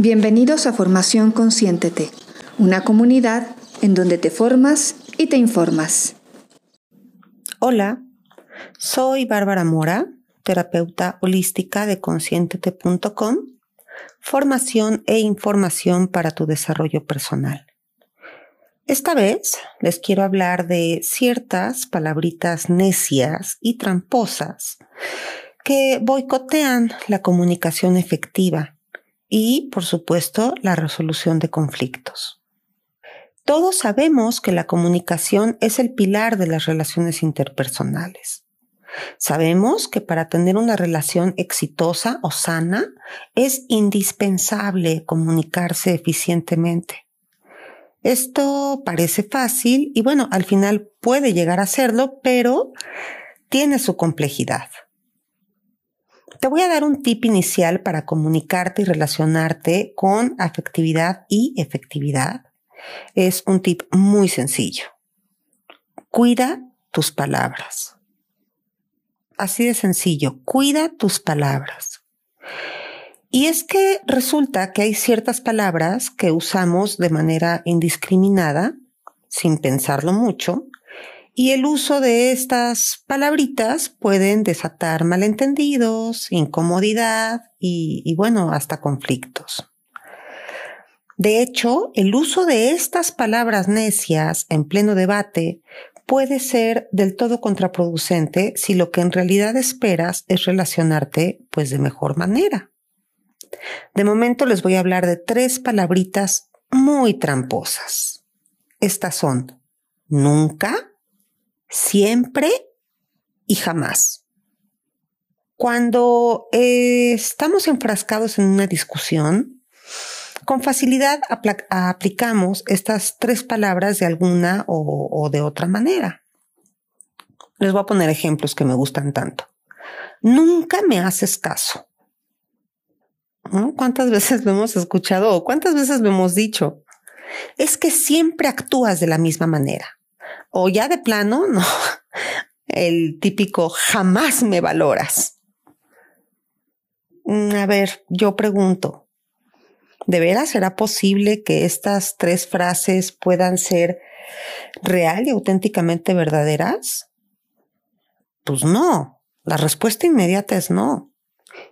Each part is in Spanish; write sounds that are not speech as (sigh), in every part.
Bienvenidos a Formación Consciéntete, una comunidad en donde te formas y te informas. Hola, soy Bárbara Mora, terapeuta holística de conscientete.com, formación e información para tu desarrollo personal. Esta vez les quiero hablar de ciertas palabritas necias y tramposas que boicotean la comunicación efectiva y, por supuesto, la resolución de conflictos. Todos sabemos que la comunicación es el pilar de las relaciones interpersonales. Sabemos que para tener una relación exitosa o sana es indispensable comunicarse eficientemente. Esto parece fácil y bueno, al final puede llegar a serlo, pero tiene su complejidad. Te voy a dar un tip inicial para comunicarte y relacionarte con afectividad y efectividad. Es un tip muy sencillo. Cuida tus palabras. Así de sencillo, cuida tus palabras. Y es que resulta que hay ciertas palabras que usamos de manera indiscriminada, sin pensarlo mucho, y el uso de estas palabritas pueden desatar malentendidos, incomodidad y, bueno, hasta conflictos. De hecho, el uso de estas palabras necias en pleno debate puede ser del todo contraproducente si lo que en realidad esperas es relacionarte pues de mejor manera. De momento les voy a hablar de tres palabritas muy tramposas. Estas son nunca, siempre y jamás. Cuando eh, estamos enfrascados en una discusión, con facilidad aplicamos estas tres palabras de alguna o, de otra manera. Les voy a poner ejemplos que me gustan tanto. Nunca me haces caso. ¿Cuántas (laughs) veces lo hemos escuchado o cuántas veces lo hemos dicho? Es que siempre actúas de la misma manera. O ya de plano, (laughs) no. El típico jamás me valoras. Mm, a ver, yo pregunto, ¿de veras será posible que estas tres frases puedan ser real y auténticamente verdaderas? Pues no, la respuesta inmediata es no.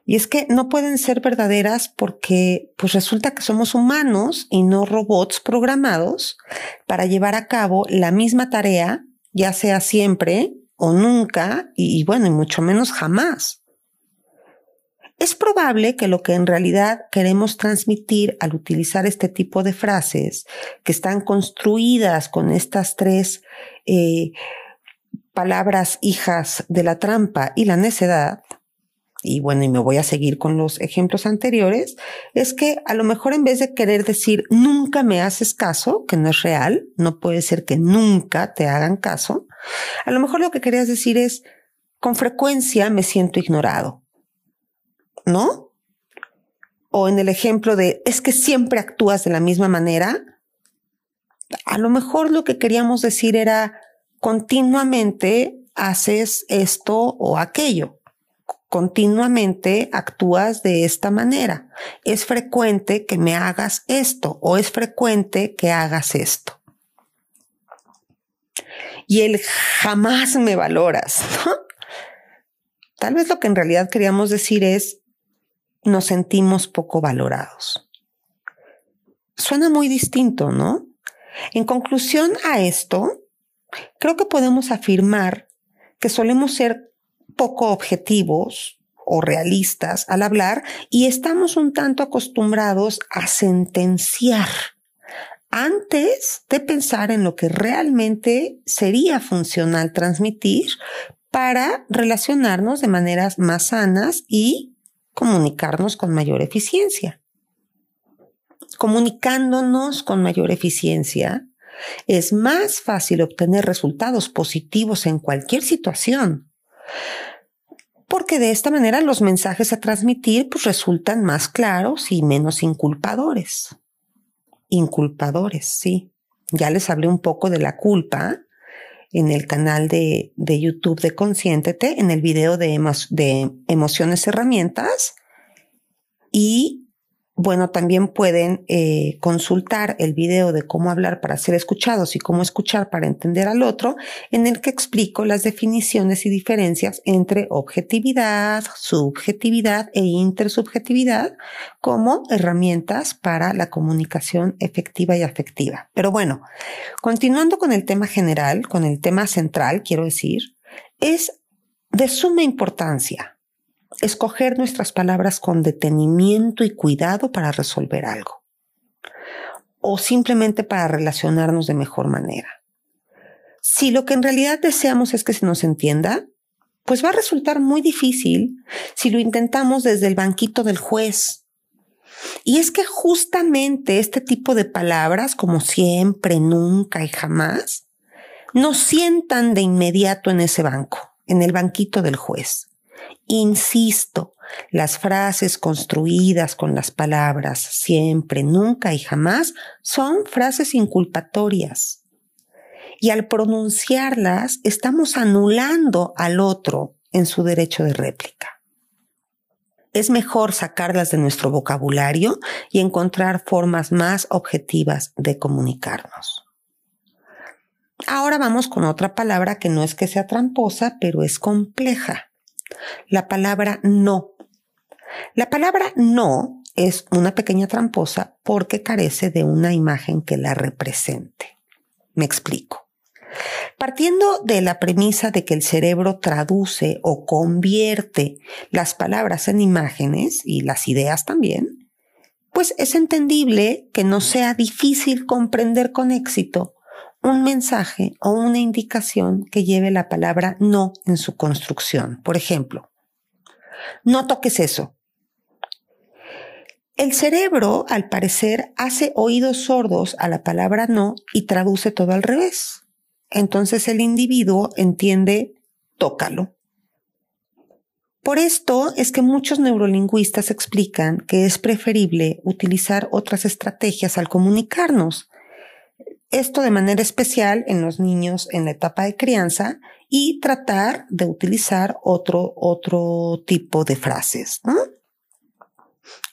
Y es que no pueden ser verdaderas porque pues resulta que somos humanos y no robots programados para llevar a cabo la misma tarea, ya sea siempre o nunca y, bueno, y mucho menos jamás. Es probable que lo que en realidad queremos transmitir al utilizar este tipo de frases que están construidas con estas tres eh, palabras hijas de la trampa y la necedad, y bueno, y me voy a seguir con los ejemplos anteriores, es que a lo mejor en vez de querer decir nunca me haces caso, que no es real, no puede ser que nunca te hagan caso, a lo mejor lo que querías decir es con frecuencia me siento ignorado, ¿no? O en el ejemplo de es que siempre actúas de la misma manera, a lo mejor lo que queríamos decir era continuamente haces esto o aquello continuamente actúas de esta manera. Es frecuente que me hagas esto o es frecuente que hagas esto. Y el jamás me valoras. Tal vez lo que en realidad queríamos decir es nos sentimos poco valorados. Suena muy distinto, ¿no? En conclusión a esto, creo que podemos afirmar que solemos ser poco objetivos o realistas al hablar y estamos un tanto acostumbrados a sentenciar antes de pensar en lo que realmente sería funcional transmitir para relacionarnos de maneras más sanas y comunicarnos con mayor eficiencia. Comunicándonos con mayor eficiencia, es más fácil obtener resultados positivos en cualquier situación porque de esta manera los mensajes a transmitir pues, resultan más claros y menos inculpadores. Inculpadores, sí. Ya les hablé un poco de la culpa en el canal de, de YouTube de Consciéntete, en el video de, de emociones herramientas. Y bueno, también pueden eh, consultar el video de cómo hablar para ser escuchados y cómo escuchar para entender al otro, en el que explico las definiciones y diferencias entre objetividad, subjetividad e intersubjetividad como herramientas para la comunicación efectiva y afectiva. Pero bueno, continuando con el tema general, con el tema central, quiero decir, es de suma importancia escoger nuestras palabras con detenimiento y cuidado para resolver algo. O simplemente para relacionarnos de mejor manera. Si lo que en realidad deseamos es que se nos entienda, pues va a resultar muy difícil si lo intentamos desde el banquito del juez. Y es que justamente este tipo de palabras, como siempre, nunca y jamás, nos sientan de inmediato en ese banco, en el banquito del juez. Insisto, las frases construidas con las palabras siempre, nunca y jamás son frases inculpatorias. Y al pronunciarlas estamos anulando al otro en su derecho de réplica. Es mejor sacarlas de nuestro vocabulario y encontrar formas más objetivas de comunicarnos. Ahora vamos con otra palabra que no es que sea tramposa, pero es compleja la palabra no. La palabra no es una pequeña tramposa porque carece de una imagen que la represente. Me explico. Partiendo de la premisa de que el cerebro traduce o convierte las palabras en imágenes y las ideas también, pues es entendible que no sea difícil comprender con éxito un mensaje o una indicación que lleve la palabra no en su construcción. Por ejemplo, no toques eso. El cerebro, al parecer, hace oídos sordos a la palabra no y traduce todo al revés. Entonces el individuo entiende tócalo. Por esto es que muchos neurolingüistas explican que es preferible utilizar otras estrategias al comunicarnos, esto de manera especial en los niños en la etapa de crianza y tratar de utilizar otro, otro tipo de frases.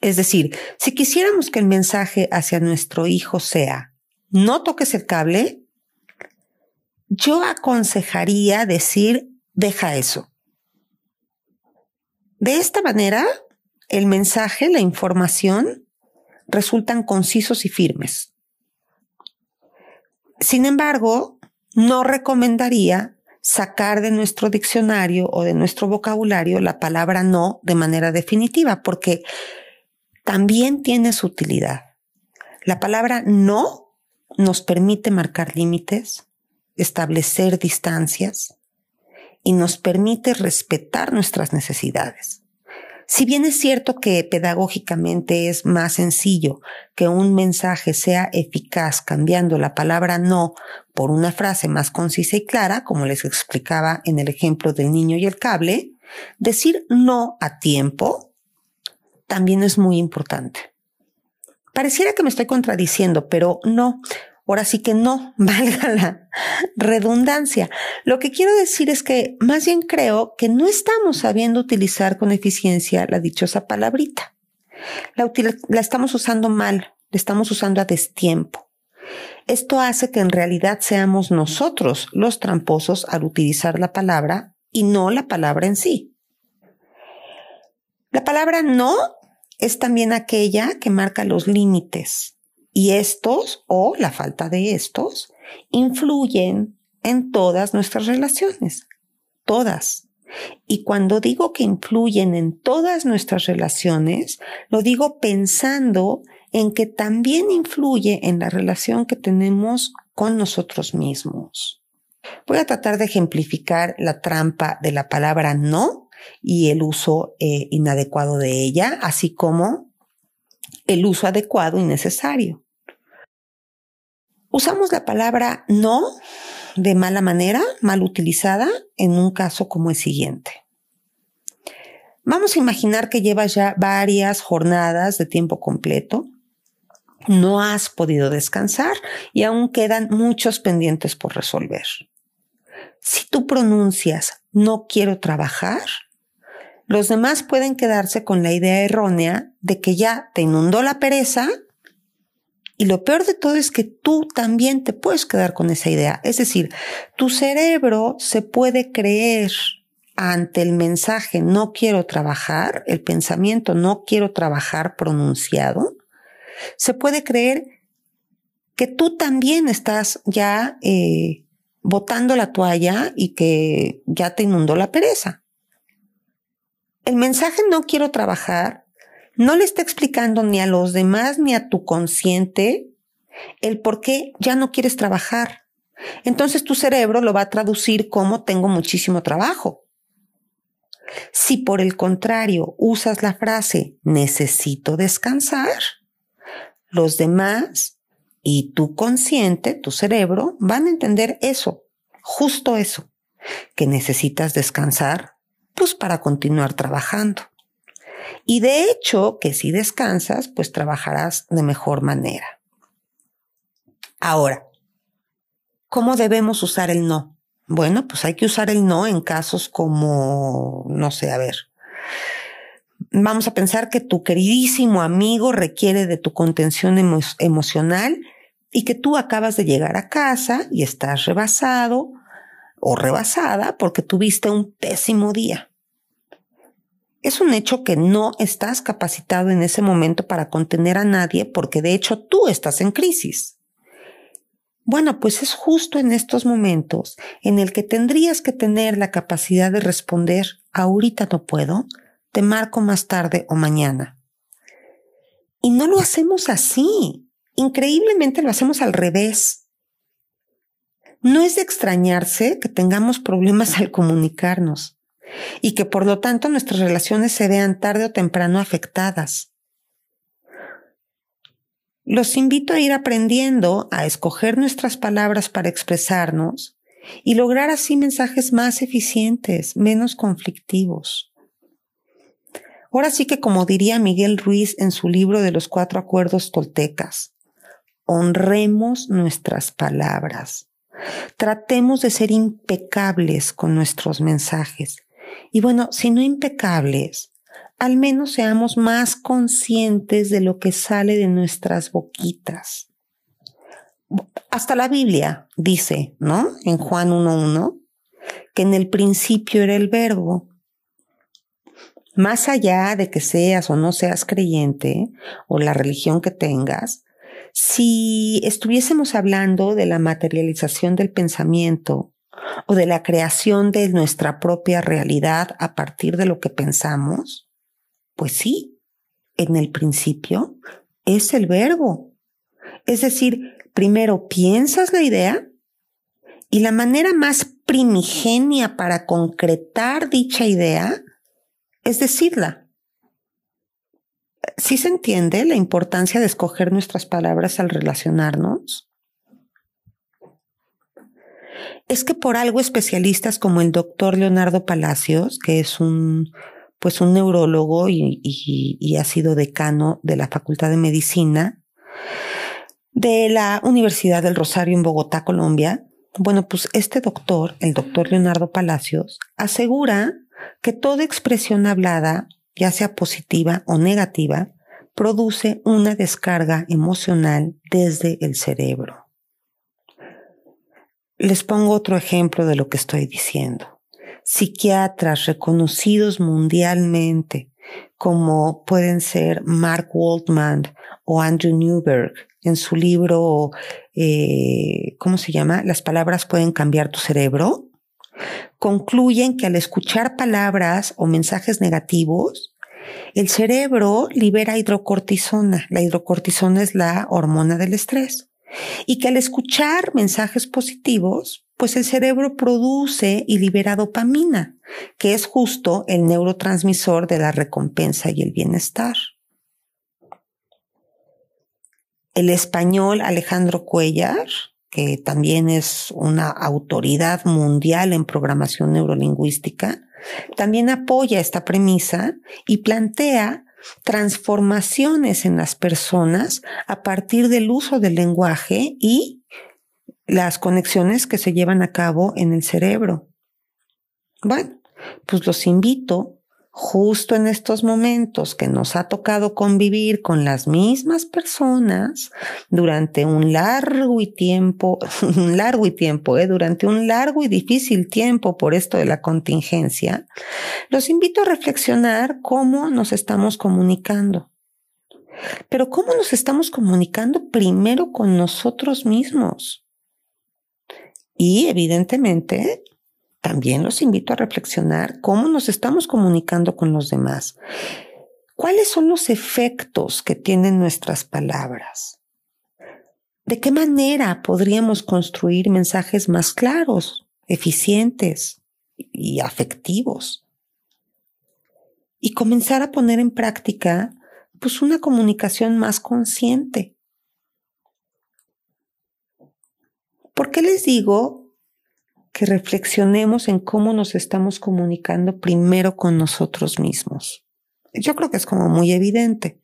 Es decir, si quisiéramos que el mensaje hacia nuestro hijo sea, no toques el cable, yo aconsejaría decir, deja eso. De esta manera, el mensaje, la información, resultan concisos y firmes. Sin embargo, no recomendaría sacar de nuestro diccionario o de nuestro vocabulario la palabra no de manera definitiva, porque también tiene su utilidad. La palabra no nos permite marcar límites, establecer distancias y nos permite respetar nuestras necesidades. Si bien es cierto que pedagógicamente es más sencillo que un mensaje sea eficaz cambiando la palabra no por una frase más concisa y clara, como les explicaba en el ejemplo del niño y el cable, decir no a tiempo también es muy importante. Pareciera que me estoy contradiciendo, pero no. Ahora sí que no, (laughs) valga la redundancia. Lo que quiero decir es que más bien creo que no estamos sabiendo utilizar con eficiencia la dichosa palabrita. La, la estamos usando mal, la estamos usando a destiempo. Esto hace que en realidad seamos nosotros los tramposos al utilizar la palabra y no la palabra en sí. La palabra no es también aquella que marca los límites, y estos, o la falta de estos, influyen en todas nuestras relaciones. Todas. Y cuando digo que influyen en todas nuestras relaciones, lo digo pensando en que también influye en la relación que tenemos con nosotros mismos. Voy a tratar de ejemplificar la trampa de la palabra no y el uso eh, inadecuado de ella, así como el uso adecuado y necesario. Usamos la palabra no de mala manera, mal utilizada, en un caso como el siguiente. Vamos a imaginar que llevas ya varias jornadas de tiempo completo, no has podido descansar y aún quedan muchos pendientes por resolver. Si tú pronuncias no quiero trabajar, los demás pueden quedarse con la idea errónea de que ya te inundó la pereza y lo peor de todo es que tú también te puedes quedar con esa idea. Es decir, tu cerebro se puede creer ante el mensaje no quiero trabajar, el pensamiento no quiero trabajar pronunciado, se puede creer que tú también estás ya eh, botando la toalla y que ya te inundó la pereza. El mensaje no quiero trabajar no le está explicando ni a los demás ni a tu consciente el por qué ya no quieres trabajar. Entonces tu cerebro lo va a traducir como tengo muchísimo trabajo. Si por el contrario usas la frase necesito descansar, los demás y tu consciente, tu cerebro, van a entender eso, justo eso, que necesitas descansar, pues para continuar trabajando. Y de hecho, que si descansas, pues trabajarás de mejor manera. Ahora, ¿cómo debemos usar el no? Bueno, pues hay que usar el no en casos como, no sé, a ver, vamos a pensar que tu queridísimo amigo requiere de tu contención emocional y que tú acabas de llegar a casa y estás rebasado o rebasada porque tuviste un pésimo día. Es un hecho que no estás capacitado en ese momento para contener a nadie porque de hecho tú estás en crisis. Bueno, pues es justo en estos momentos en el que tendrías que tener la capacidad de responder, ahorita no puedo, te marco más tarde o mañana. Y no lo hacemos así. Increíblemente lo hacemos al revés. No es de extrañarse que tengamos problemas al comunicarnos y que por lo tanto nuestras relaciones se vean tarde o temprano afectadas. Los invito a ir aprendiendo a escoger nuestras palabras para expresarnos y lograr así mensajes más eficientes, menos conflictivos. Ahora sí que como diría Miguel Ruiz en su libro de los cuatro acuerdos toltecas, honremos nuestras palabras. Tratemos de ser impecables con nuestros mensajes y bueno, si no impecables, al menos seamos más conscientes de lo que sale de nuestras boquitas. Hasta la Biblia dice, ¿no? En Juan 1.1, que en el principio era el verbo. Más allá de que seas o no seas creyente, o la religión que tengas, si estuviésemos hablando de la materialización del pensamiento o de la creación de nuestra propia realidad a partir de lo que pensamos? Pues sí, en el principio es el verbo. Es decir, primero piensas la idea y la manera más primigenia para concretar dicha idea es decirla. ¿Sí se entiende la importancia de escoger nuestras palabras al relacionarnos? Es que por algo especialistas como el doctor Leonardo Palacios, que es un, pues un neurólogo y, y ha sido decano de la Facultad de Medicina de la Universidad del Rosario en Bogotá, Colombia, bueno, pues este doctor, el doctor Leonardo Palacios, asegura que toda expresión hablada, ya sea positiva o negativa, produce una descarga emocional desde el cerebro. Les pongo otro ejemplo de lo que estoy diciendo. Psiquiatras reconocidos mundialmente, como pueden ser Mark Waldman o Andrew Newberg, en su libro, eh, ¿cómo se llama? Las palabras pueden cambiar tu cerebro, concluyen que al escuchar palabras o mensajes negativos, el cerebro libera hidrocortisona. La hidrocortisona es la hormona del estrés y que al escuchar mensajes positivos, pues el cerebro produce y libera dopamina, que es justo el neurotransmisor de la recompensa y el bienestar. El español Alejandro Cuellar, que también es una autoridad mundial en programación neurolingüística, también apoya esta premisa y plantea transformaciones en las personas a partir del uso del lenguaje y las conexiones que se llevan a cabo en el cerebro. Bueno, pues los invito justo en estos momentos que nos ha tocado convivir con las mismas personas durante un largo y tiempo, (laughs) un largo y tiempo, ¿eh? durante un largo y difícil tiempo por esto de la contingencia, los invito a reflexionar cómo nos estamos comunicando. Pero cómo nos estamos comunicando primero con nosotros mismos. Y evidentemente también los invito a reflexionar cómo nos estamos comunicando con los demás. ¿Cuáles son los efectos que tienen nuestras palabras? ¿De qué manera podríamos construir mensajes más claros, eficientes y afectivos? Y comenzar a poner en práctica pues una comunicación más consciente. ¿Por qué les digo que reflexionemos en cómo nos estamos comunicando primero con nosotros mismos. Yo creo que es como muy evidente.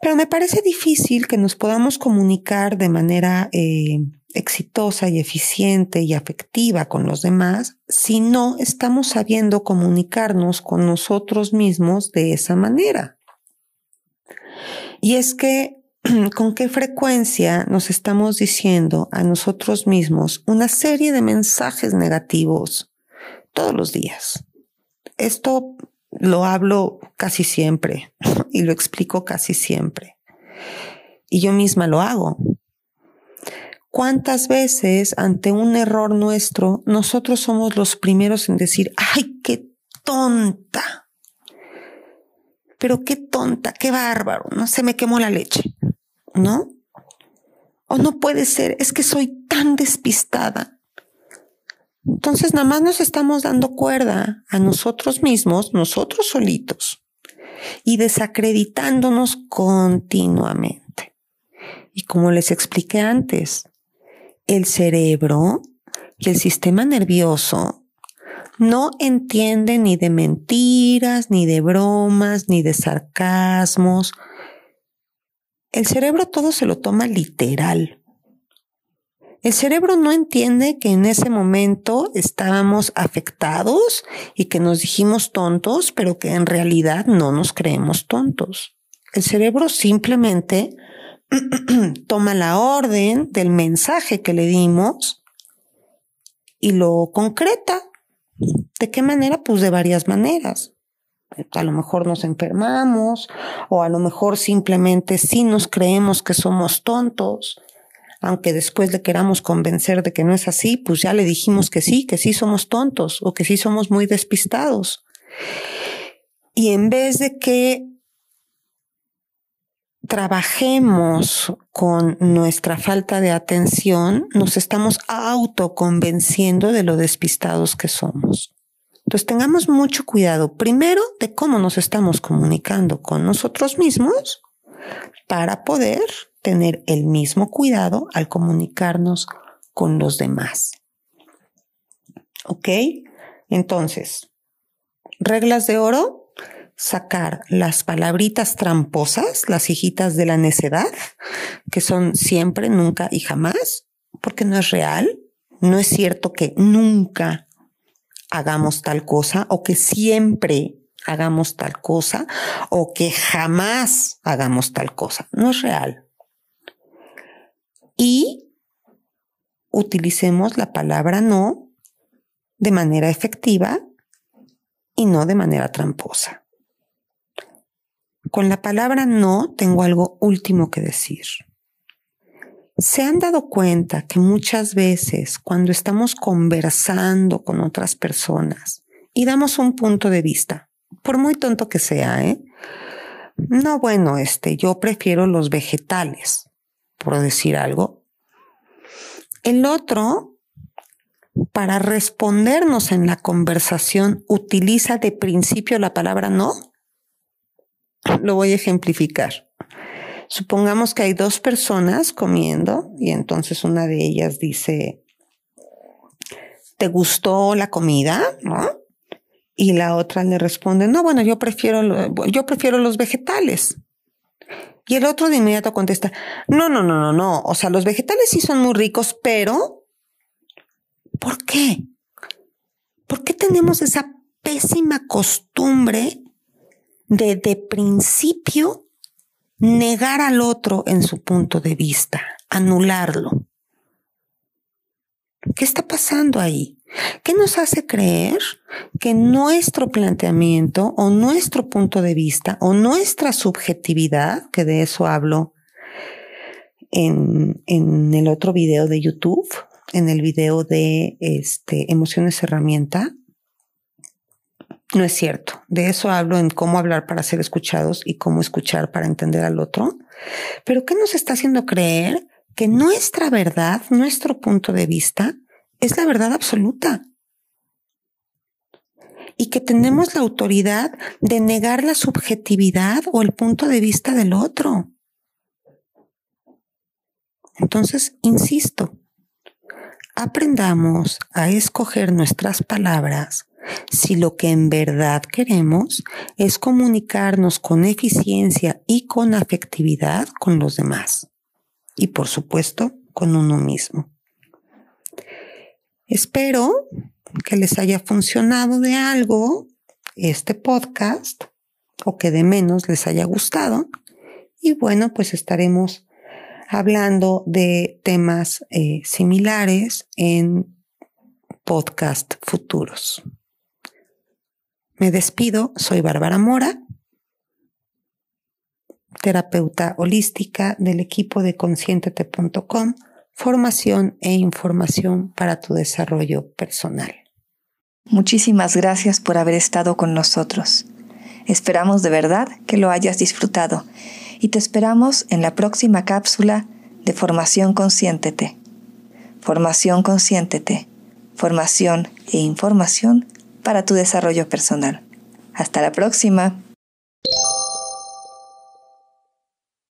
Pero me parece difícil que nos podamos comunicar de manera eh, exitosa y eficiente y afectiva con los demás si no estamos sabiendo comunicarnos con nosotros mismos de esa manera. Y es que (clears throat) con qué frecuencia nos estamos diciendo a nosotros mismos una serie de mensajes negativos todos los días. Esto lo hablo casi siempre (laughs) y lo explico casi siempre. Y yo misma lo hago. ¿Cuántas veces ante un error nuestro nosotros somos los primeros en decir, ay, qué tonta? Pero qué tonta, qué bárbaro, no se me quemó la leche. ¿No? O no puede ser, es que soy tan despistada. Entonces nada más nos estamos dando cuerda a nosotros mismos, nosotros solitos, y desacreditándonos continuamente. Y como les expliqué antes, el cerebro y el sistema nervioso no entienden ni de mentiras, ni de bromas, ni de sarcasmos, el cerebro todo se lo toma literal. El cerebro no entiende que en ese momento estábamos afectados y que nos dijimos tontos, pero que en realidad no nos creemos tontos. El cerebro simplemente (clears throat) toma la orden del mensaje que le dimos y lo concreta. ¿De qué manera? Pues de varias maneras a lo mejor nos enfermamos o a lo mejor simplemente sí nos creemos que somos tontos, aunque después le queramos convencer de que no es así, pues ya le dijimos que sí, que sí somos tontos o que sí somos muy despistados. Y en vez de que trabajemos con nuestra falta de atención, nos estamos autoconvenciendo de lo despistados que somos. Entonces tengamos mucho cuidado, primero, de cómo nos estamos comunicando con nosotros mismos para poder tener el mismo cuidado al comunicarnos con los demás. ¿Ok? Entonces, reglas de oro, sacar las palabritas tramposas, las hijitas de la necedad, que son siempre, nunca y jamás, porque no es real. No es cierto que nunca hagamos tal cosa o que siempre hagamos tal cosa o que jamás hagamos tal cosa. No es real. Y utilicemos la palabra no de manera efectiva y no de manera tramposa. Con la palabra no tengo algo último que decir. ¿Se han dado cuenta que muchas veces cuando estamos conversando con otras personas y damos un punto de vista, por muy tonto que sea, ¿eh? No, bueno, este, yo prefiero los vegetales, por decir algo. El otro, para respondernos en la conversación, utiliza de principio la palabra no. Lo voy a ejemplificar. Supongamos que hay dos personas comiendo y entonces una de ellas dice, ¿te gustó la comida? ¿No? Y la otra le responde, no, bueno, yo prefiero, yo prefiero los vegetales. Y el otro de inmediato contesta, no, no, no, no, no. O sea, los vegetales sí son muy ricos, pero ¿por qué? ¿Por qué tenemos esa pésima costumbre de de principio negar al otro en su punto de vista, anularlo. ¿Qué está pasando ahí? ¿Qué nos hace creer que nuestro planteamiento o nuestro punto de vista o nuestra subjetividad, que de eso hablo en, en el otro video de YouTube, en el video de este, emociones herramienta, no es cierto. De eso hablo en cómo hablar para ser escuchados y cómo escuchar para entender al otro. Pero ¿qué nos está haciendo creer que nuestra verdad, nuestro punto de vista, es la verdad absoluta? Y que tenemos la autoridad de negar la subjetividad o el punto de vista del otro. Entonces, insisto, aprendamos a escoger nuestras palabras si lo que en verdad queremos es comunicarnos con eficiencia y con afectividad con los demás. Y por supuesto, con uno mismo. Espero que les haya funcionado de algo este podcast o que de menos les haya gustado. Y bueno, pues estaremos hablando de temas eh, similares en podcast futuros. Me despido, soy Bárbara Mora, terapeuta holística del equipo de conscientete.com, formación e información para tu desarrollo personal. Muchísimas gracias por haber estado con nosotros. Esperamos de verdad que lo hayas disfrutado y te esperamos en la próxima cápsula de Formación Consciéntete. Formación Consciéntete, formación e información para tu desarrollo personal. Hasta la próxima.